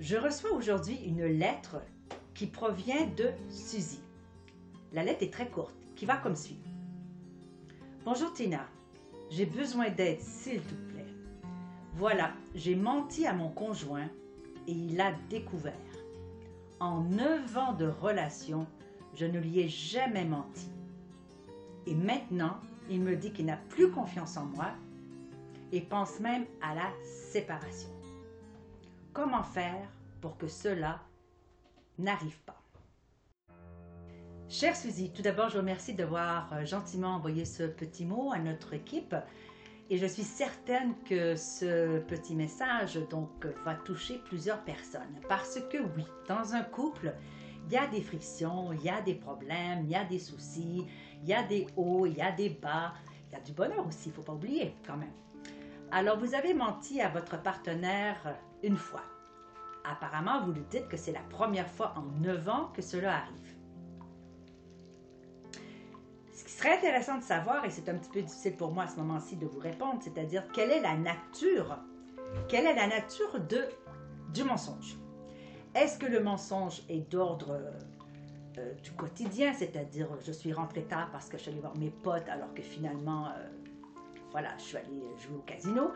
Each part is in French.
Je reçois aujourd'hui une lettre qui provient de Suzy. La lettre est très courte, qui va comme suit. Bonjour Tina, j'ai besoin d'aide s'il te plaît. Voilà, j'ai menti à mon conjoint et il a découvert. En neuf ans de relation, je ne lui ai jamais menti. Et maintenant, il me dit qu'il n'a plus confiance en moi et pense même à la séparation. Comment faire pour que cela n'arrive pas? Chère Suzy, tout d'abord, je vous remercie d'avoir euh, gentiment envoyé ce petit mot à notre équipe. Et je suis certaine que ce petit message donc va toucher plusieurs personnes. Parce que oui, dans un couple, il y a des frictions, il y a des problèmes, il y a des soucis, il y a des hauts, il y a des bas, il y a du bonheur aussi, il ne faut pas oublier quand même. Alors, vous avez menti à votre partenaire une fois. Apparemment, vous lui dites que c'est la première fois en neuf ans que cela arrive. Ce qui serait intéressant de savoir, et c'est un petit peu difficile pour moi à ce moment-ci de vous répondre, c'est-à-dire quelle est la nature, quelle est la nature de, du mensonge? Est-ce que le mensonge est d'ordre euh, du quotidien, c'est-à-dire je suis rentré tard parce que je suis allé voir mes potes alors que finalement, euh, voilà, je suis allé jouer au casino?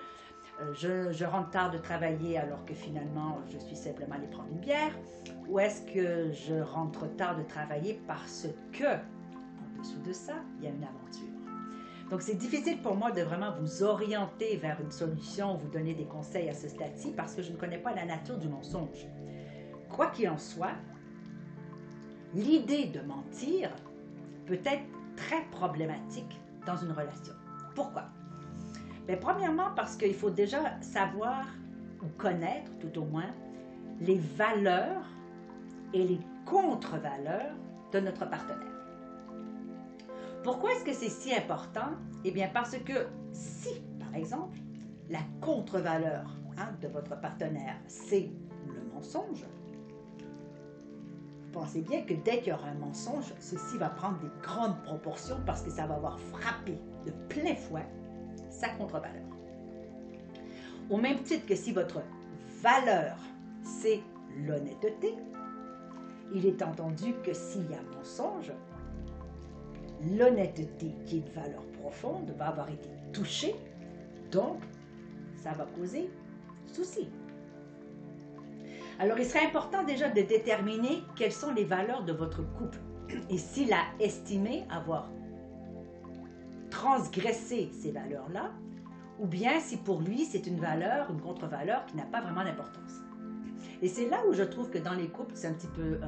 Euh, je, rentre tard de travailler alors que finalement je suis simplement allé prendre une bière Ou est-ce que je rentre tard de travailler parce que, en dessous de ça, il y a une aventure? Donc, c'est difficile pour moi de vraiment vous orienter vers une solution, vous donner des conseils à ce stade-ci parce que je ne connais pas la nature du mensonge. Quoi qu'il en soit, l'idée de mentir peut être très problématique dans une relation. Pourquoi? Bien, premièrement, parce qu'il faut déjà savoir ou connaître, tout au moins, les valeurs et les contre-valeurs de notre partenaire. Pourquoi est-ce que c'est si important? Eh bien, parce que si, par exemple, la contre-valeur hein, de votre partenaire, c'est le mensonge, vous pensez bien que dès qu'il y aura un mensonge, ceci va prendre des grandes proportions parce que ça va avoir frappé de plein fouet contre-valeur. Au même titre que si votre valeur, c'est l'honnêteté, il est entendu que s'il y a mensonge, l'honnêteté, qui est une valeur profonde, va avoir été touchée, donc ça va causer souci. Alors, il serait important déjà de déterminer quelles sont les valeurs de votre couple. Et s'il a estimé avoir transgressé ces valeurs-là, ou bien si pour lui c'est une valeur, une contre-valeur qui n'a pas vraiment d'importance. Et c'est là où je trouve que dans les couples, c'est un petit peu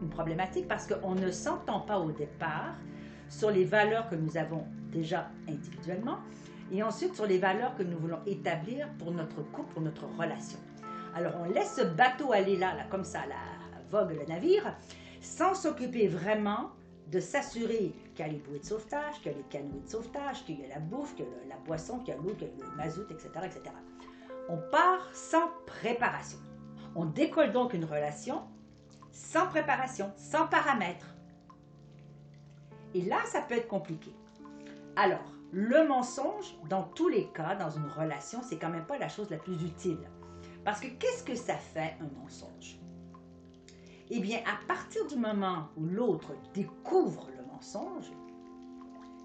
une problématique parce qu'on ne s'entend pas au départ sur les valeurs que nous avons déjà individuellement et ensuite sur les valeurs que nous voulons établir pour notre couple, pour notre relation. Alors on laisse ce bateau aller là, là comme ça, la vogue le navire, sans s'occuper vraiment de s'assurer qu'il y a les bouées de sauvetage, qu'il y a les canoës de sauvetage, qu'il y a la bouffe, qu'il y a la boisson, qu'il y a l'eau, qu'il y a le mazout, etc., etc. On part sans préparation. On décolle donc une relation sans préparation, sans paramètres. Et là, ça peut être compliqué. Alors, le mensonge, dans tous les cas, dans une relation, c'est quand même pas la chose la plus utile. Parce que qu'est-ce que ça fait un mensonge? Eh bien, à partir du moment où l'autre découvre le mensonge,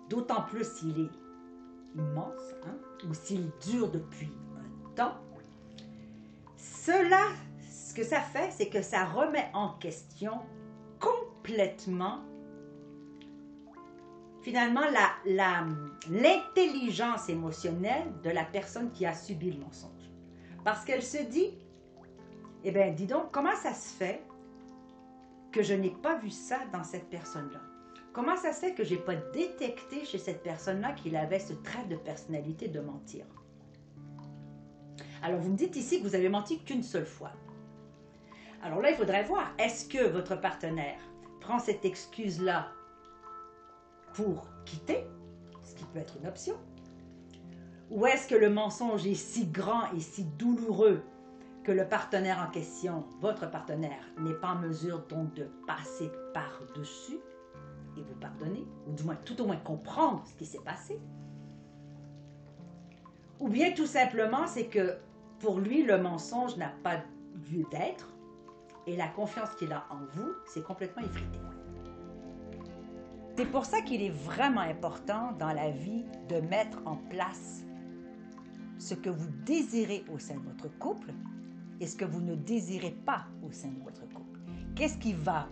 d'autant plus s'il est immense, hein, ou s'il dure depuis un temps, cela, ce que ça fait, c'est que ça remet en question complètement, finalement, l'intelligence la, émotionnelle de la personne qui a subi le mensonge. Parce qu'elle se dit, eh bien, dis donc, comment ça se fait que je n'ai pas vu ça dans cette personne-là? Comment ça se fait que je n'ai pas détecté chez cette personne-là qu'il avait ce trait de personnalité de mentir? Alors, vous me dites ici que vous avez menti qu'une seule fois. Alors là, il faudrait voir, est-ce que votre partenaire prend cette excuse-là pour quitter, ce qui peut être une option, ou est-ce que le mensonge est si grand et si douloureux que le partenaire en question, votre partenaire, n'est pas en mesure donc de passer par-dessus et vous pardonner, ou du moins tout au moins comprendre ce qui s'est passé. Ou bien tout simplement, c'est que pour lui, le mensonge n'a pas lieu d'être et la confiance qu'il a en vous, c'est complètement effrité. C'est pour ça qu'il est vraiment important dans la vie de mettre en place ce que vous désirez au sein de votre couple et ce que vous ne désirez pas au sein de votre couple. Qu'est-ce qui va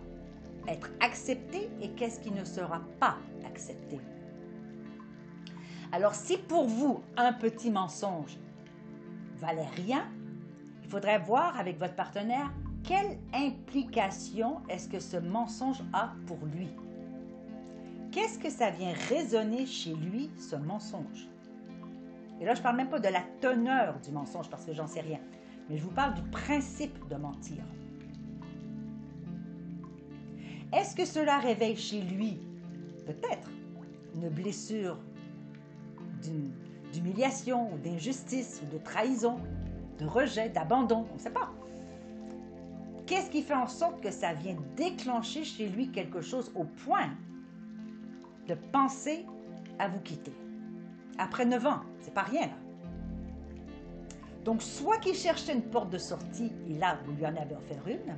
être accepté et qu'est-ce qui ne sera pas accepté? Alors si pour vous un petit mensonge valait rien, il faudrait voir avec votre partenaire quelle implication est-ce que ce mensonge a pour lui. Qu'est-ce que ça vient résonner chez lui, ce mensonge? Et là, je ne parle même pas de la teneur du mensonge parce que j'en sais rien, mais je vous parle du principe de mentir. Est-ce que cela réveille chez lui peut-être une blessure d'humiliation ou d'injustice ou de trahison, de rejet, d'abandon On ne sait pas. Qu'est-ce qui fait en sorte que ça vient déclencher chez lui quelque chose au point de penser à vous quitter? Après neuf ans, c'est pas rien là. Donc, soit qu'il cherchait une porte de sortie et là, vous lui en avez offert une,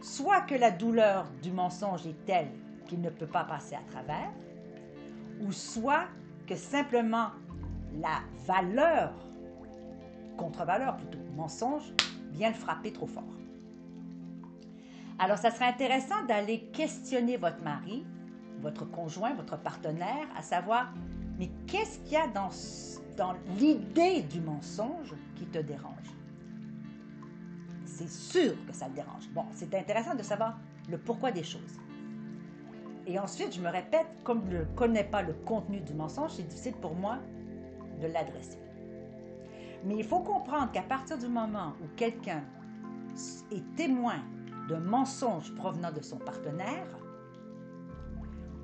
soit que la douleur du mensonge est telle qu'il ne peut pas passer à travers, ou soit que simplement la valeur, contre-valeur plutôt, mensonge, vient le frapper trop fort. Alors, ça serait intéressant d'aller questionner votre mari, votre conjoint, votre partenaire, à savoir, mais qu'est-ce qu'il y a dans, dans l'idée du mensonge qui te dérange? c'est sûr que ça le dérange. Bon, c'est intéressant de savoir le pourquoi des choses. Et ensuite, je me répète, comme je ne connais pas le contenu du mensonge, c'est difficile pour moi de l'adresser. Mais il faut comprendre qu'à partir du moment où quelqu'un est témoin d'un mensonge provenant de son partenaire,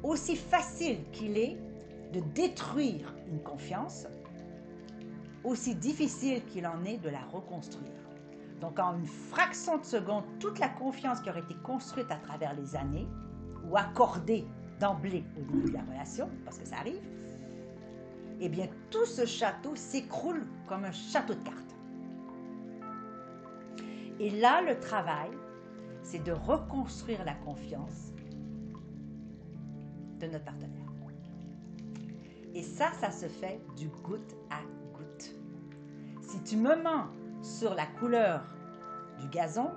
aussi facile qu'il est de détruire une confiance, aussi difficile qu'il en est de la reconstruire. Donc, en une fraction de seconde, toute la confiance qui aurait été construite à travers les années ou accordée d'emblée au début de la relation, parce que ça arrive, eh bien, tout ce château s'écroule comme un château de cartes. Et là, le travail, c'est de reconstruire la confiance de notre partenaire. Et ça, ça se fait du goutte à. Si tu me mens sur la couleur du gazon,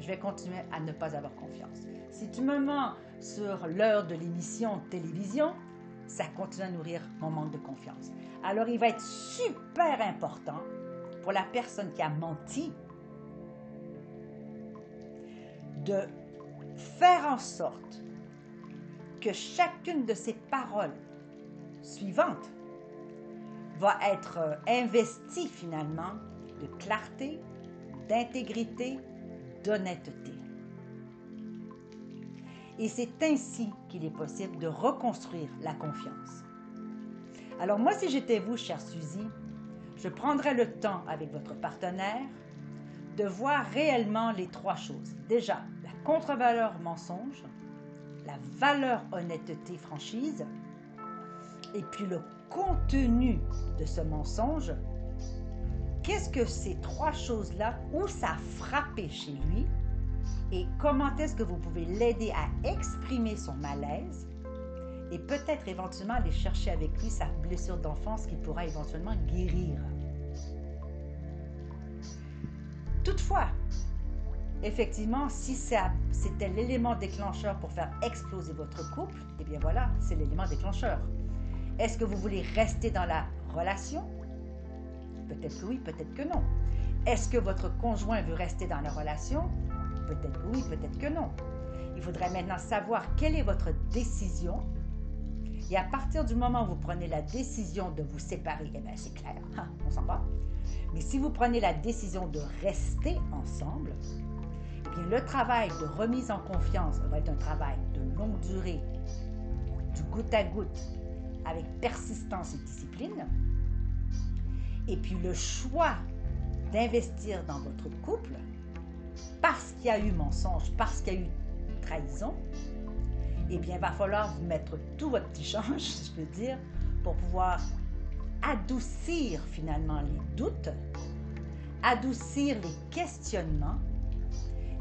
je vais continuer à ne pas avoir confiance. Si tu me mens sur l'heure de l'émission télévision, ça continue à nourrir mon manque de confiance. Alors, il va être super important pour la personne qui a menti de faire en sorte que chacune de ces paroles suivantes va être euh, investie finalement de clarté, d'intégrité, d'honnêteté. Et c'est ainsi qu'il est possible de reconstruire la confiance. Alors moi, si j'étais vous, chère Suzy, je prendrais le temps avec votre partenaire de voir réellement les trois choses. Déjà, la contre-valeur mensonge, la valeur honnêteté franchise, et puis le contenu de ce mensonge qu'est-ce que ces trois choses-là, où ça a frappé chez lui et comment est-ce que vous pouvez l'aider à exprimer son malaise et peut-être éventuellement aller chercher avec lui sa blessure d'enfance qui pourra éventuellement guérir. Toutefois, effectivement, si c'était l'élément déclencheur pour faire exploser votre couple, eh bien voilà, c'est l'élément déclencheur. Est-ce que vous voulez rester dans la relation? Peut-être oui, peut-être que non. Est-ce que votre conjoint veut rester dans la relation? Peut-être oui, peut-être que non. Il faudrait maintenant savoir quelle est votre décision. Et à partir du moment où vous prenez la décision de vous séparer, eh bien c'est clair, on s'en va. Mais si vous prenez la décision de rester ensemble, bien, le travail de remise en confiance va être un travail de longue durée, du goutte à goutte, avec persistance et discipline. Et puis le choix d'investir dans votre couple, parce qu'il y a eu mensonge, parce qu'il y a eu trahison, eh bien, il va falloir vous mettre tout votre petit change, si je peux dire, pour pouvoir adoucir finalement les doutes, adoucir les questionnements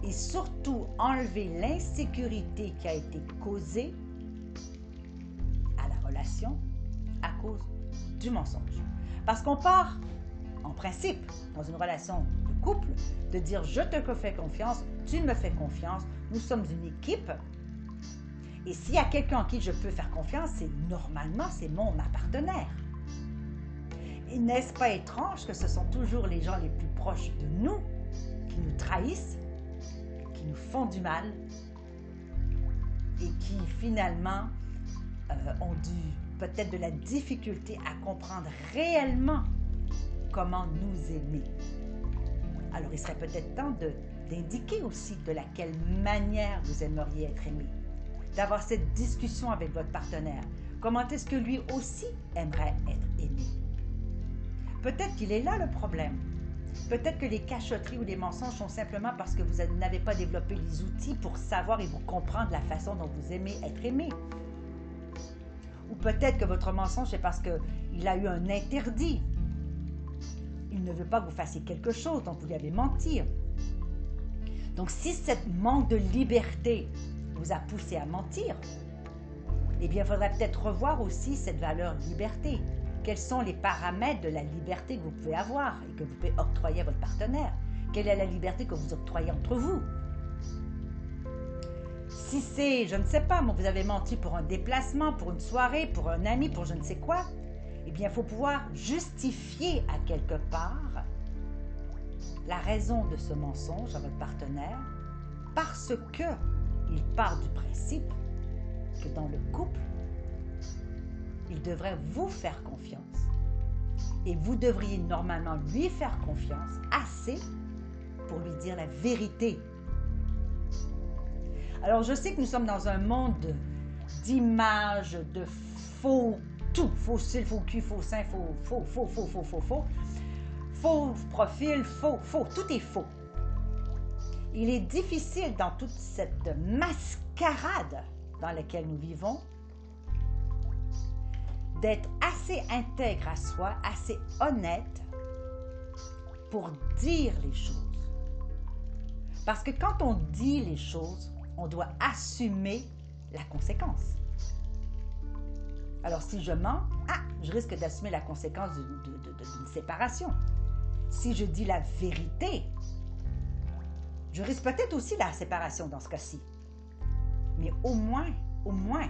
et surtout enlever l'insécurité qui a été causée à cause du mensonge. Parce qu'on part, en principe, dans une relation de couple, de dire je te fais confiance, tu me fais confiance, nous sommes une équipe. Et s'il y a quelqu'un en qui je peux faire confiance, c'est normalement, c'est mon ma partenaire. Et n'est-ce pas étrange que ce sont toujours les gens les plus proches de nous qui nous trahissent, qui nous font du mal et qui finalement euh, ont dû peut-être de la difficulté à comprendre réellement comment nous aimer. Alors il serait peut-être temps d'indiquer aussi de laquelle manière vous aimeriez être aimé, d'avoir cette discussion avec votre partenaire. Comment est-ce que lui aussi aimerait être aimé? Peut-être qu'il est là le problème. Peut-être que les cachotteries ou les mensonges sont simplement parce que vous n'avez pas développé les outils pour savoir et vous comprendre la façon dont vous aimez être aimé. Ou peut-être que votre mensonge est parce qu'il a eu un interdit. Il ne veut pas que vous fassiez quelque chose, donc vous lui avez menti. Donc si cette manque de liberté vous a poussé à mentir, eh bien, il faudrait peut-être revoir aussi cette valeur liberté quels sont les paramètres de la liberté que vous pouvez avoir et que vous pouvez octroyer à votre partenaire? Quelle est la liberté que vous octroyez entre vous? Si c'est, je ne sais pas, vous avez menti pour un déplacement, pour une soirée, pour un ami, pour je ne sais quoi, eh bien, il faut pouvoir justifier à quelque part la raison de ce mensonge à votre partenaire parce que il part du principe que dans le couple, il devrait vous faire confiance. Et vous devriez normalement lui faire confiance assez pour lui dire la vérité. Alors je sais que nous sommes dans un monde d'images, de faux tout, faux style, faux cul, faux sein, faux, faux, faux, faux, faux, faux, faux, faux profil, faux, faux, tout est faux. Il est difficile dans toute cette mascarade dans laquelle nous vivons d'être assez intègre à soi, assez honnête pour dire les choses. Parce que quand on dit les choses, on doit assumer la conséquence. Alors si je mens, ah, je risque d'assumer la conséquence d'une séparation. Si je dis la vérité, je risque peut-être aussi la séparation dans ce cas-ci. Mais au moins, au moins,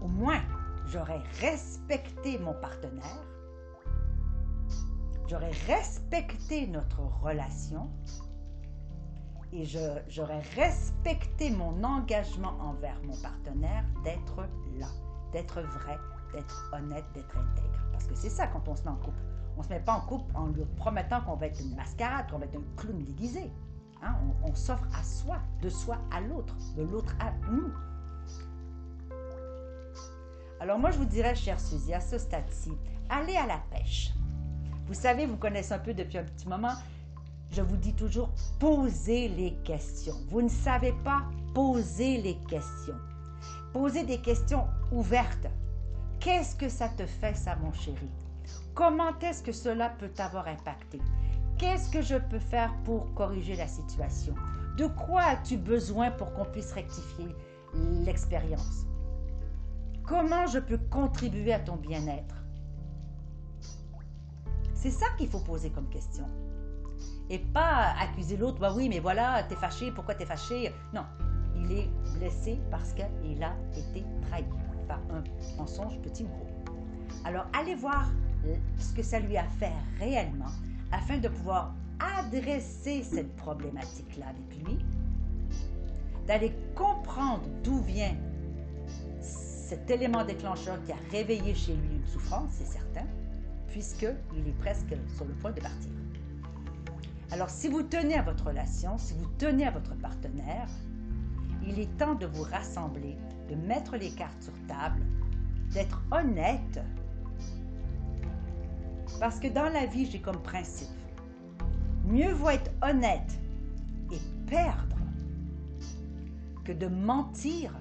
au moins, j'aurais respecté mon partenaire, j'aurais respecté notre relation et j'aurais respecté mon engagement envers mon partenaire d'être là, d'être vrai, d'être honnête, d'être intègre. Parce que c'est ça quand on se met en couple. On ne se met pas en couple en lui promettant qu'on va être une mascarade, qu'on va être un clown déguisé. Hein? On, on s'offre à soi, de soi à l'autre, de l'autre à nous. Alors moi, je vous dirais, chère Suzy, à ce stade-ci, allez à la pêche. Vous savez, vous connaissez un peu depuis un petit moment, je vous dis toujours, posez les questions. Vous ne savez pas, posez les questions. Posez des questions ouvertes. Qu'est-ce que ça te fait, ça, mon chéri? Comment est-ce que cela peut t'avoir impacté? Qu'est-ce que je peux faire pour corriger la situation? De quoi as-tu besoin pour qu'on puisse rectifier l'expérience? Comment je peux contribuer à ton bien-être? C'est ça qu'il faut poser comme question. Et pas accuser l'autre, bah oui, mais voilà, t'es fâché, pourquoi t'es fâché? Non, il est blessé parce qu'il a été trahi par un mensonge petit ou gros. Alors, allez voir ce que ça lui a fait réellement afin de pouvoir adresser cette problématique-là avec lui, d'aller comprendre d'où vient cet élément déclencheur qui a réveillé chez lui une souffrance, c'est certain, puisqu'il est presque sur le point de partir. Alors si vous tenez à votre relation, si vous tenez à votre partenaire, il est temps de vous rassembler, de mettre les cartes sur table, d'être honnête. Parce que dans la vie, j'ai comme principe, mieux vaut être honnête et perdre que de mentir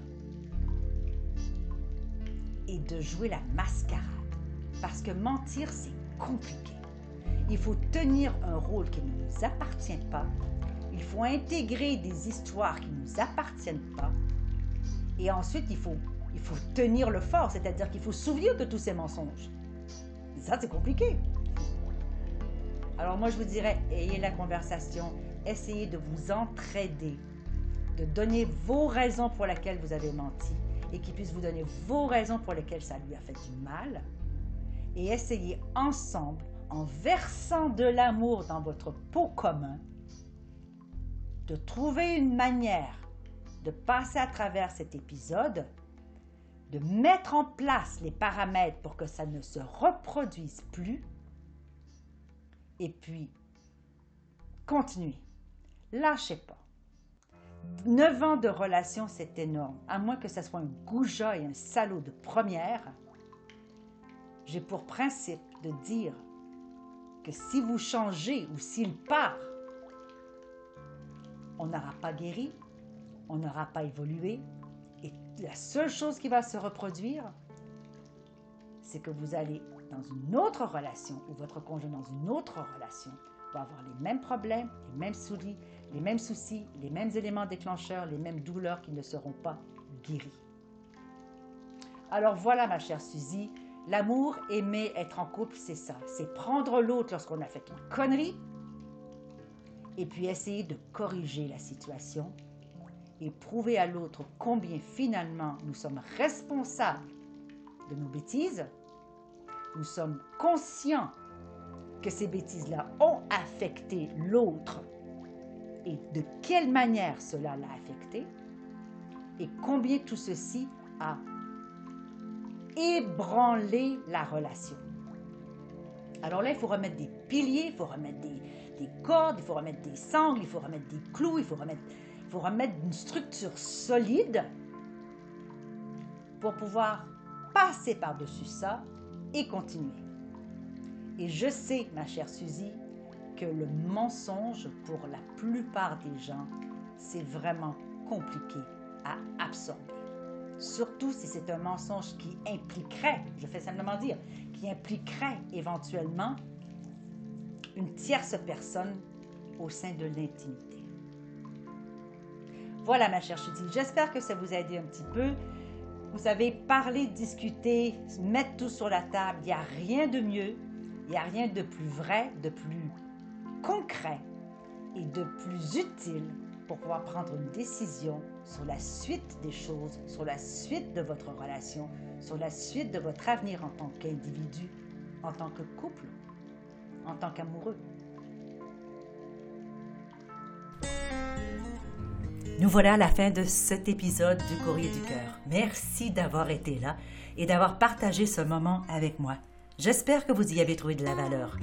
et de jouer la mascarade. Parce que mentir, c'est compliqué. Il faut tenir un rôle qui ne nous appartient pas. Il faut intégrer des histoires qui ne nous appartiennent pas. Et ensuite, il faut, il faut tenir le fort, c'est-à-dire qu'il faut souvenir de tous ces mensonges. ça, c'est compliqué. Alors moi, je vous dirais, ayez la conversation, essayez de vous entraider, de donner vos raisons pour lesquelles vous avez menti et qu'il puisse vous donner vos raisons pour lesquelles ça lui a fait du mal. Et essayez ensemble, en versant de l'amour dans votre pot commun, de trouver une manière de passer à travers cet épisode, de mettre en place les paramètres pour que ça ne se reproduise plus, et puis continuez. Lâchez pas. Neuf ans de relation, c'est énorme. À moins que ce soit un goujat et un salaud de première, j'ai pour principe de dire que si vous changez ou s'il part, on n'aura pas guéri, on n'aura pas évolué, et la seule chose qui va se reproduire, c'est que vous allez dans une autre relation ou votre conjoint dans une autre relation va avoir les mêmes problèmes, les mêmes soucis, les mêmes soucis, les mêmes éléments déclencheurs, les mêmes douleurs qui ne seront pas guéris. Alors voilà ma chère Suzy, l'amour, aimer, être en couple, c'est ça. C'est prendre l'autre lorsqu'on a fait une connerie et puis essayer de corriger la situation et prouver à l'autre combien finalement nous sommes responsables de nos bêtises, nous sommes conscients que ces bêtises-là ont affecté l'autre et de quelle manière cela l'a affecté et combien tout ceci a ébranlé la relation. Alors là, il faut remettre des piliers, il faut remettre des, des cordes, il faut remettre des sangles, il faut remettre des clous, il faut remettre, il faut remettre une structure solide pour pouvoir passer par-dessus ça et continuer. Et je sais, ma chère Suzy, que le mensonge, pour la plupart des gens, c'est vraiment compliqué à absorber. Surtout si c'est un mensonge qui impliquerait, je fais simplement dire, qui impliquerait éventuellement une tierce personne au sein de l'intimité. Voilà ma chère Suzy, j'espère que ça vous a aidé un petit peu. Vous savez, parler, discuter, mettre tout sur la table, il n'y a rien de mieux, il n'y a rien de plus vrai, de plus concret et de plus utile pour pouvoir prendre une décision sur la suite des choses, sur la suite de votre relation, sur la suite de votre avenir en tant qu'individu, en tant que couple, en tant qu'amoureux. Nous voilà à la fin de cet épisode du Courrier du Cœur. Merci d'avoir été là et d'avoir partagé ce moment avec moi. J'espère que vous y avez trouvé de la valeur.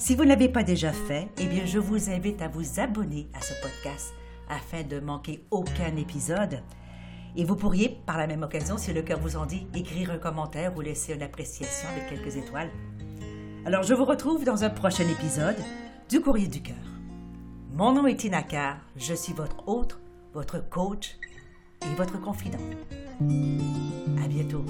Si vous ne l'avez pas déjà fait, eh bien, je vous invite à vous abonner à ce podcast afin de manquer aucun épisode. Et vous pourriez, par la même occasion, si le cœur vous en dit, écrire un commentaire ou laisser une appréciation de quelques étoiles. Alors, je vous retrouve dans un prochain épisode du Courrier du cœur. Mon nom est Tina je suis votre hôte, votre coach et votre confident. À bientôt.